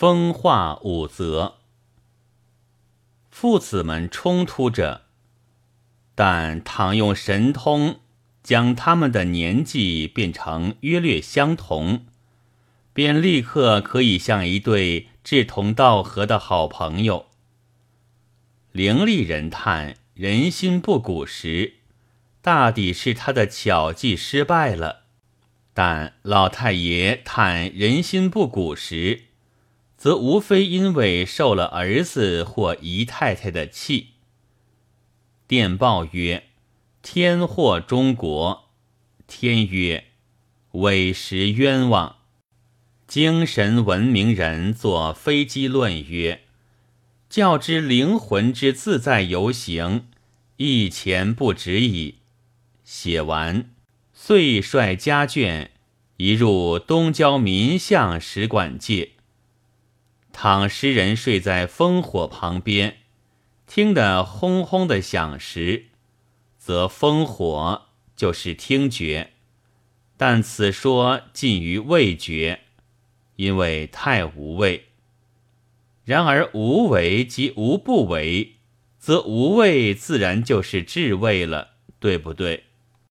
风化五则。父子们冲突着，但倘用神通将他们的年纪变成约略相同，便立刻可以像一对志同道合的好朋友。伶俐人叹人心不古时，大抵是他的巧计失败了；但老太爷叹人心不古时，则无非因为受了儿子或姨太太的气。电报曰：“天祸中国。”天曰：“委实冤枉。”精神文明人作飞机论曰：“教之灵魂之自在游行，一钱不值矣。”写完，遂率家眷移入东郊民巷使馆界。倘诗人睡在烽火旁边，听得轰轰的响时，则烽火就是听觉；但此说近于味觉，因为太无味。然而无为即无不为，则无味自然就是至味了，对不对？